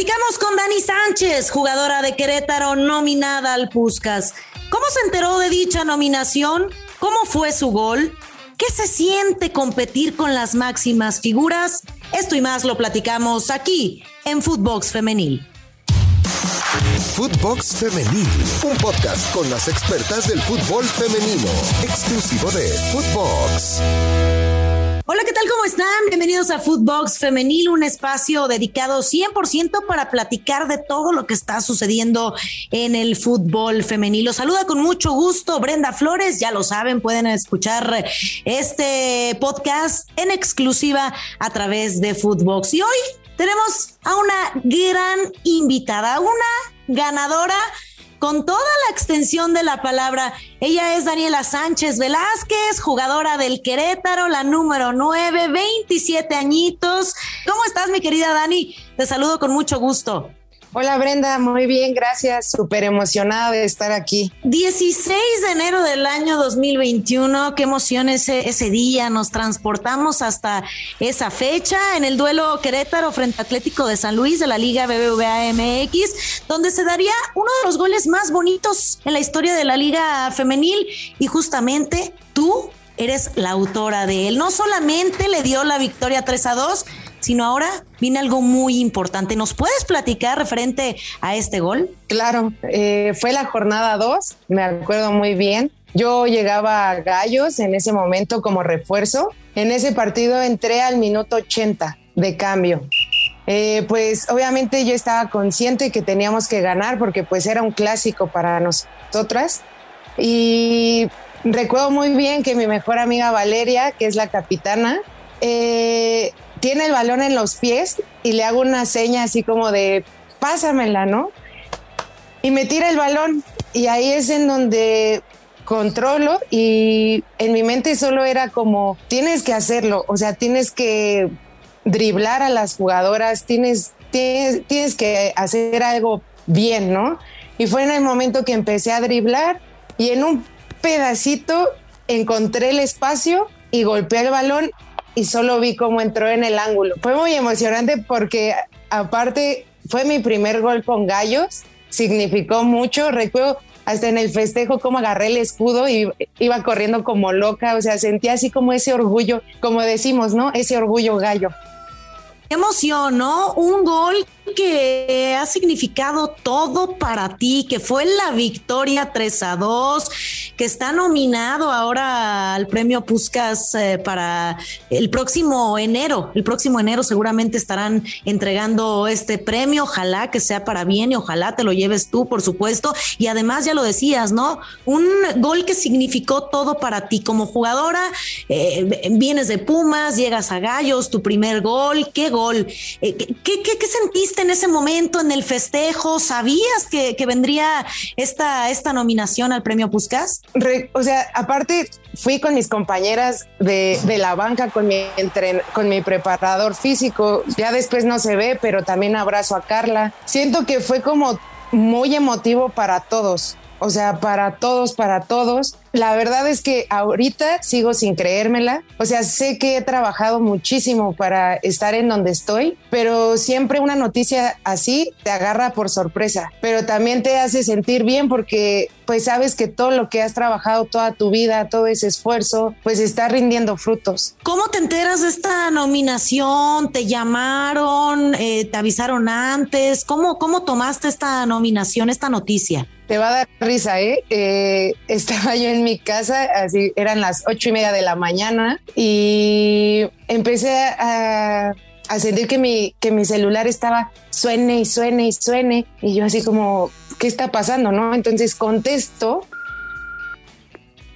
Platicamos con Dani Sánchez, jugadora de Querétaro nominada al Puscas. ¿Cómo se enteró de dicha nominación? ¿Cómo fue su gol? ¿Qué se siente competir con las máximas figuras? Esto y más lo platicamos aquí en Footbox Femenil. Footbox Femenil, un podcast con las expertas del fútbol femenino, exclusivo de Footbox. Hola, ¿qué tal? ¿Cómo están? Bienvenidos a Footbox Femenil, un espacio dedicado 100% para platicar de todo lo que está sucediendo en el fútbol femenil. Los saluda con mucho gusto Brenda Flores, ya lo saben, pueden escuchar este podcast en exclusiva a través de Footbox. Y hoy tenemos a una gran invitada, una ganadora con toda la extensión de la palabra. Ella es Daniela Sánchez Velázquez, jugadora del Querétaro, la número 9, 27 añitos. ¿Cómo estás, mi querida Dani? Te saludo con mucho gusto. Hola Brenda, muy bien, gracias. Súper emocionada de estar aquí. 16 de enero del año 2021, qué emoción ese, día. Nos transportamos hasta esa fecha en el duelo Querétaro frente Atlético de San Luis de la Liga BBVA MX, donde se daría uno de los goles más bonitos en la historia de la Liga Femenil y justamente tú eres la autora de él. No solamente le dio la victoria 3 a 2, sino ahora viene algo muy importante. ¿Nos puedes platicar referente a este gol? Claro, eh, fue la jornada 2, me acuerdo muy bien. Yo llegaba a Gallos en ese momento como refuerzo. En ese partido entré al minuto 80 de cambio. Eh, pues obviamente yo estaba consciente que teníamos que ganar porque pues era un clásico para nosotras. Y recuerdo muy bien que mi mejor amiga Valeria, que es la capitana, eh, tiene el balón en los pies y le hago una seña así como de pásamela, ¿no? Y me tira el balón y ahí es en donde controlo y en mi mente solo era como tienes que hacerlo, o sea, tienes que driblar a las jugadoras, tienes, tienes, tienes que hacer algo bien, ¿no? Y fue en el momento que empecé a driblar y en un pedacito encontré el espacio y golpeé el balón y solo vi cómo entró en el ángulo. Fue muy emocionante porque aparte fue mi primer gol con gallos, significó mucho, recuerdo hasta en el festejo cómo agarré el escudo y iba corriendo como loca, o sea, sentía así como ese orgullo, como decimos, ¿no? Ese orgullo gallo. Emoción, ¿no? Un gol que ha significado todo para ti, que fue la victoria 3 a 2, que está nominado ahora al premio Puscas eh, para el próximo enero. El próximo enero seguramente estarán entregando este premio. Ojalá que sea para bien y ojalá te lo lleves tú, por supuesto. Y además, ya lo decías, ¿no? Un gol que significó todo para ti como jugadora. Eh, vienes de Pumas, llegas a Gallos, tu primer gol. ¿Qué gol? Eh, ¿qué, qué, qué sentiste? En ese momento en el festejo? ¿Sabías que, vendría esta, esta nominación al premio Puskas? o sea, aparte fui con mis compañeras de, la banca, con mi, con mi preparador físico. Ya después no se ve, pero también abrazo a Carla. Siento que fue como muy emotivo para todos. O sea, para todos, para todos. La verdad es que ahorita sigo sin creérmela. O sea, sé que he trabajado muchísimo para estar en donde estoy, pero siempre una noticia así te agarra por sorpresa, pero también te hace sentir bien porque pues sabes que todo lo que has trabajado toda tu vida, todo ese esfuerzo, pues está rindiendo frutos. ¿Cómo te enteras de esta nominación? ¿Te llamaron? Eh, ¿Te avisaron antes? ¿Cómo, ¿Cómo tomaste esta nominación, esta noticia? Te va a dar risa, ¿eh? ¿eh? Estaba yo en mi casa, así eran las ocho y media de la mañana y empecé a, a sentir que mi, que mi celular estaba suene y suene y suene y yo así como, ¿qué está pasando? ¿No? Entonces contesto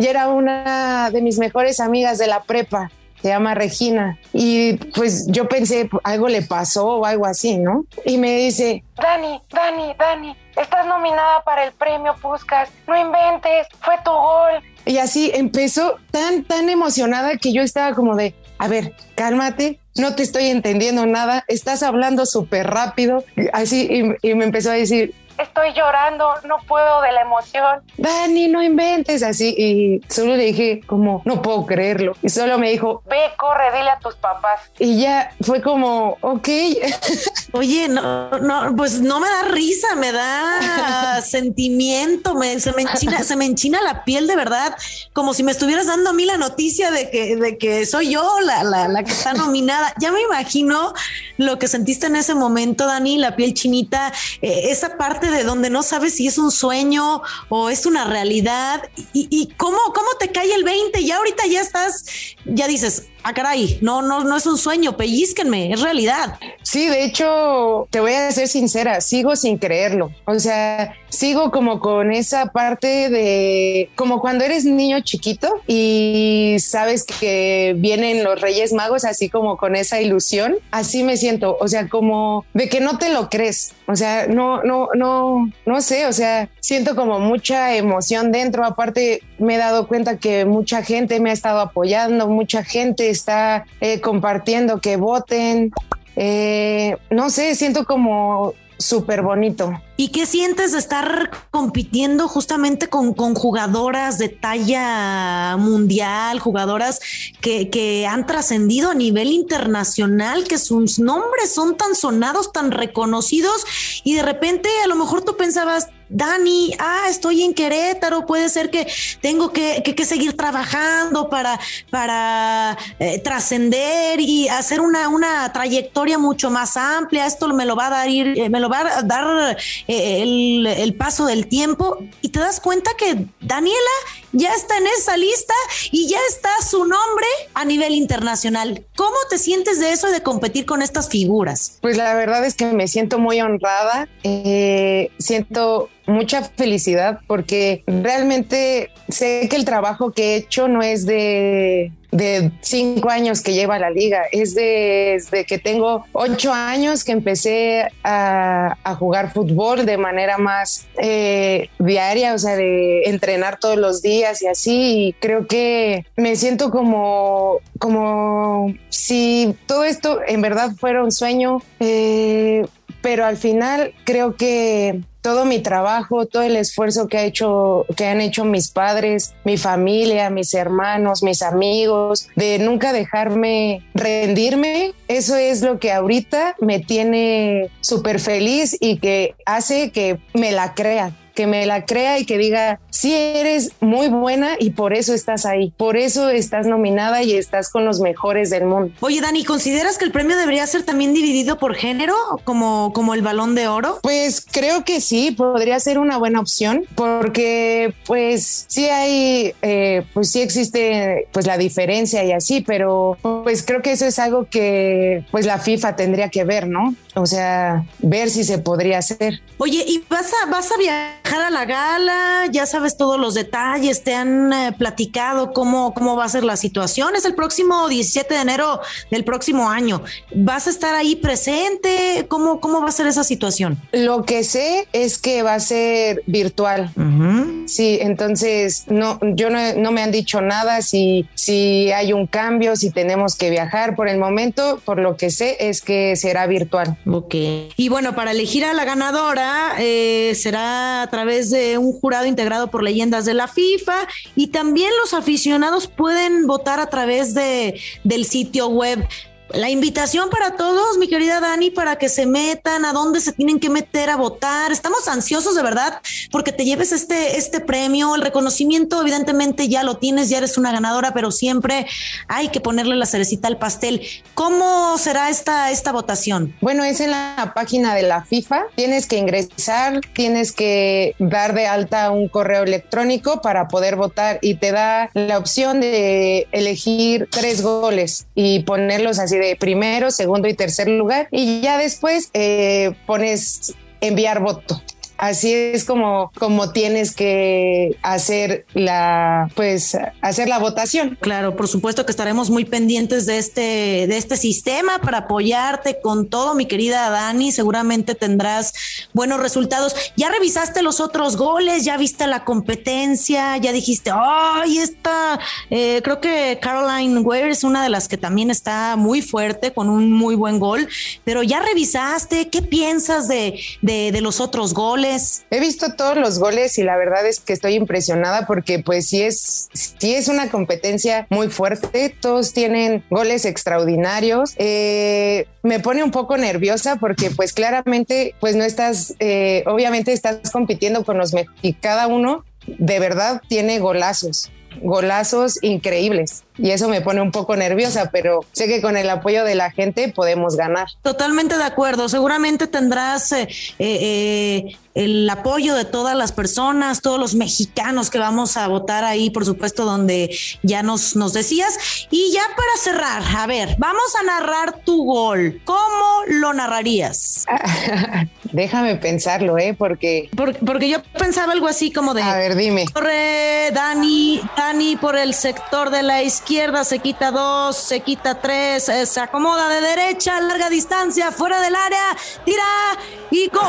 y era una de mis mejores amigas de la prepa se llama Regina. Y pues yo pensé, algo le pasó o algo así, ¿no? Y me dice, Dani, Dani, Dani, estás nominada para el premio Puskas, no inventes, fue tu gol. Y así empezó tan, tan emocionada que yo estaba como de, a ver, cálmate, no te estoy entendiendo nada, estás hablando súper rápido. Así, y, y me empezó a decir, estoy llorando, no puedo de la emoción. Dani, no inventes así. Y solo le dije como, no puedo creerlo. Y solo me dijo, ve, corre, dile a tus papás. Y ya fue como, ok. Oye, no, no, pues no me da risa, me da sentimiento, me, se, me enchina, se me enchina la piel de verdad, como si me estuvieras dando a mí la noticia de que, de que soy yo la, la, la que está nominada. Ya me imagino lo que sentiste en ese momento, Dani, la piel chinita, eh, esa parte de donde no sabes si es un sueño o es una realidad y, cómo, cómo te cae el 20. Ya ahorita ya estás, ya dices, ah, caray, no, no, no es un sueño, pellizquenme, es realidad. Sí, de hecho, te voy a ser sincera, sigo sin creerlo. O sea, sigo como con esa parte de, como cuando eres niño chiquito y sabes que vienen los Reyes Magos, así como con esa ilusión, así me siento, o sea, como de que no te lo crees, o sea, no, no, no, no sé, o sea, siento como mucha emoción dentro, aparte me he dado cuenta que mucha gente me ha estado apoyando, mucha gente está eh, compartiendo que voten. Eh, no sé, siento como súper bonito. ¿Y qué sientes de estar compitiendo justamente con, con jugadoras de talla mundial, jugadoras que, que han trascendido a nivel internacional, que sus nombres son tan sonados, tan reconocidos, y de repente a lo mejor tú pensabas, Dani, ah, estoy en Querétaro, puede ser que tengo que, que, seguir trabajando para, para eh, trascender y hacer una, una trayectoria mucho más amplia. Esto me lo va a dar, eh, me lo va a dar eh, el, el paso del tiempo y te das cuenta que Daniela ya está en esa lista y ya está su nombre a nivel internacional. ¿Cómo te sientes de eso de competir con estas figuras? Pues la verdad es que me siento muy honrada, eh, siento mucha felicidad porque realmente sé que el trabajo que he hecho no es de de cinco años que lleva la liga, es desde que tengo ocho años que empecé a, jugar fútbol de manera más eh, diaria, o sea, de entrenar todos los días y así. Y creo que me siento como, como si todo esto en verdad fuera un sueño, eh, pero al final creo que todo mi trabajo, todo el esfuerzo que ha hecho, que han hecho mis padres, mi familia, mis hermanos, mis amigos, de nunca dejarme rendirme, eso es lo que ahorita me tiene súper feliz y que hace que me la crea que me la crea y que diga, sí eres muy buena y por eso estás ahí, por eso estás nominada y estás con los mejores del mundo. Oye, Dani, ¿consideras que el premio debería ser también dividido por género, como, como el balón de oro? Pues creo que sí, podría ser una buena opción, porque pues sí hay, eh, pues sí existe pues la diferencia y así, pero pues creo que eso es algo que pues la FIFA tendría que ver, ¿no? O sea, ver si se podría hacer. Oye, ¿y vas a, vas a viajar? A la gala, ya sabes todos los detalles, te han eh, platicado cómo, cómo va a ser la situación. Es el próximo 17 de enero del próximo año. ¿Vas a estar ahí presente? ¿Cómo, cómo va a ser esa situación? Lo que sé es que va a ser virtual. Sí, entonces no, yo no, no, me han dicho nada si, si hay un cambio, si tenemos que viajar. Por el momento, por lo que sé, es que será virtual. Ok. Y bueno, para elegir a la ganadora eh, será través de un jurado integrado por leyendas de la FIFA y también los aficionados pueden votar a través de, del sitio web la invitación para todos, mi querida Dani, para que se metan, a dónde se tienen que meter a votar. Estamos ansiosos de verdad porque te lleves este, este premio. El reconocimiento, evidentemente, ya lo tienes, ya eres una ganadora, pero siempre hay que ponerle la cerecita al pastel. ¿Cómo será esta, esta votación? Bueno, es en la página de la FIFA. Tienes que ingresar, tienes que dar de alta un correo electrónico para poder votar y te da la opción de elegir tres goles y ponerlos así de primero, segundo y tercer lugar y ya después eh, pones enviar voto. Así es como, como tienes que hacer la, pues, hacer la votación. Claro, por supuesto que estaremos muy pendientes de este, de este sistema para apoyarte con todo, mi querida Dani. Seguramente tendrás buenos resultados. ¿Ya revisaste los otros goles? ¿Ya viste la competencia? ¿Ya dijiste, ay, esta, eh, creo que Caroline Ware es una de las que también está muy fuerte con un muy buen gol, pero ya revisaste, ¿qué piensas de, de los otros goles? He visto todos los goles y la verdad es que estoy impresionada porque pues sí es, sí es una competencia muy fuerte. Todos tienen goles extraordinarios. Eh, me pone un poco nerviosa porque pues claramente pues no estás, eh, obviamente estás compitiendo con los mejores y cada uno de verdad tiene golazos golazos increíbles y eso me pone un poco nerviosa, pero sé que con el apoyo de la gente podemos ganar. Totalmente de acuerdo. Seguramente tendrás eh, eh, el apoyo de todas las personas, todos los mexicanos que vamos a votar ahí, por supuesto, donde ya nos, nos decías. Y ya para cerrar, a ver, vamos a narrar tu gol. ¿Cómo lo narrarías? Déjame pensarlo, ¿eh? Porque... porque... yo pensaba algo así como de... A ver, dime. Corre, Dani, Dani por el sector de la izquierda, se quita dos, se quita tres, eh, se acomoda de derecha, larga distancia, fuera del área, tira y gol.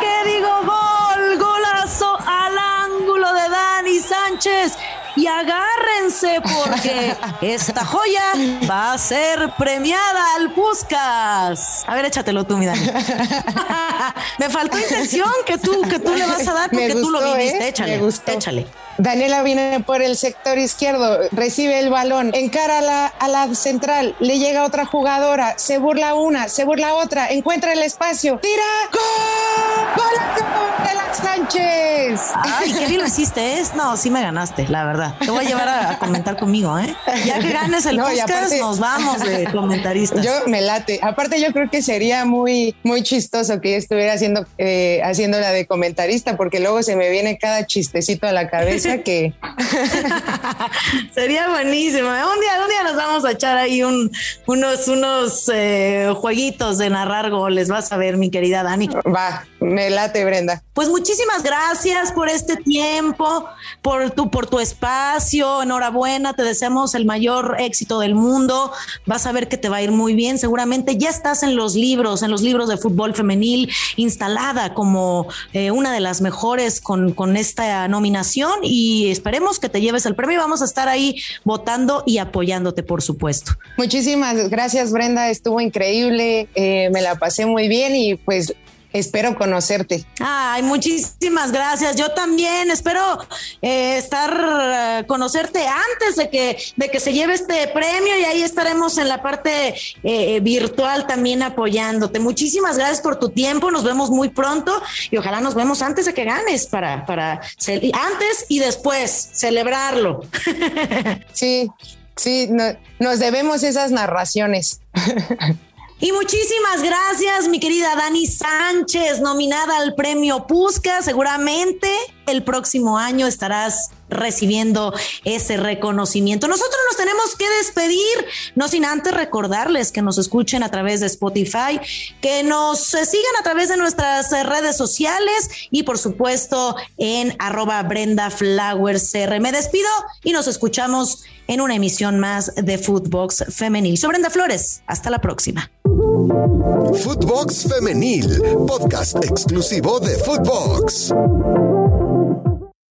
¿Qué digo? Gol, golazo al ángulo de Dani Sánchez y agárrense porque esta joya va a ser premiada al Puscas. A ver, échatelo tú, mi Dani. Me faltó intención que tú, que tú le vas a dar porque tú lo viviste. ¿eh? Échale, échale. Daniela viene por el sector izquierdo, recibe el balón, encara a la, a la central, le llega otra jugadora, se burla una, se burla otra, encuentra el espacio, tira, ¡gol! ¡Gol de la Sánchez! Ay, qué bien lo hiciste, ¿eh? No, sí me ganaste, la verdad. Te voy a llevar a, comentar conmigo, ¿eh? Ya que ganes el podcast, nos vamos de comentaristas. Yo me late. Aparte, yo creo que sería muy, muy chistoso que estuviera haciendo, eh, haciendo la de comentarista, porque luego se me viene cada chistecito a la cabeza que... Sería buenísimo. Un día, un día nos vamos a echar ahí unos, unos eh, jueguitos de narrar goles. Vas a ver, mi querida Dani. Va, me late, Brenda. Pues muchísimas gracias por este tiempo, por tu, por tu espacio. Enhorabuena, te deseamos el mayor éxito del mundo. Vas a ver que te va a ir muy bien. Seguramente ya estás en los libros, en los libros de fútbol femenil, instalada como eh, una de las mejores con, con esta nominación y esperemos que te lleves el premio. Vamos a estar ahí votando y apoyándote, por supuesto. Muchísimas gracias, Brenda. Estuvo increíble. Eh, me la pasé muy bien y pues espero conocerte. Ay, muchísimas gracias. Yo también espero eh, estar eh, conocerte antes de que de que se lleve este premio y ahí estaremos en la parte eh, virtual también apoyándote. Muchísimas gracias por tu tiempo. Nos vemos muy pronto y ojalá nos vemos antes de que ganes para para antes y después celebrarlo. Sí, sí, nos debemos esas narraciones. Y muchísimas gracias, mi querida Dani Sánchez, nominada al premio Pusca. Seguramente el próximo año estarás recibiendo ese reconocimiento. Nosotros nos tenemos que despedir, no sin antes recordarles que nos escuchen a través de Spotify, que nos sigan a través de nuestras redes sociales y por supuesto en arroba Brenda Flowers Me despido y nos escuchamos en una emisión más de Footbox Femenil. Soy Brenda Flores. Hasta la próxima. Footbox Femenil, podcast exclusivo de Footbox.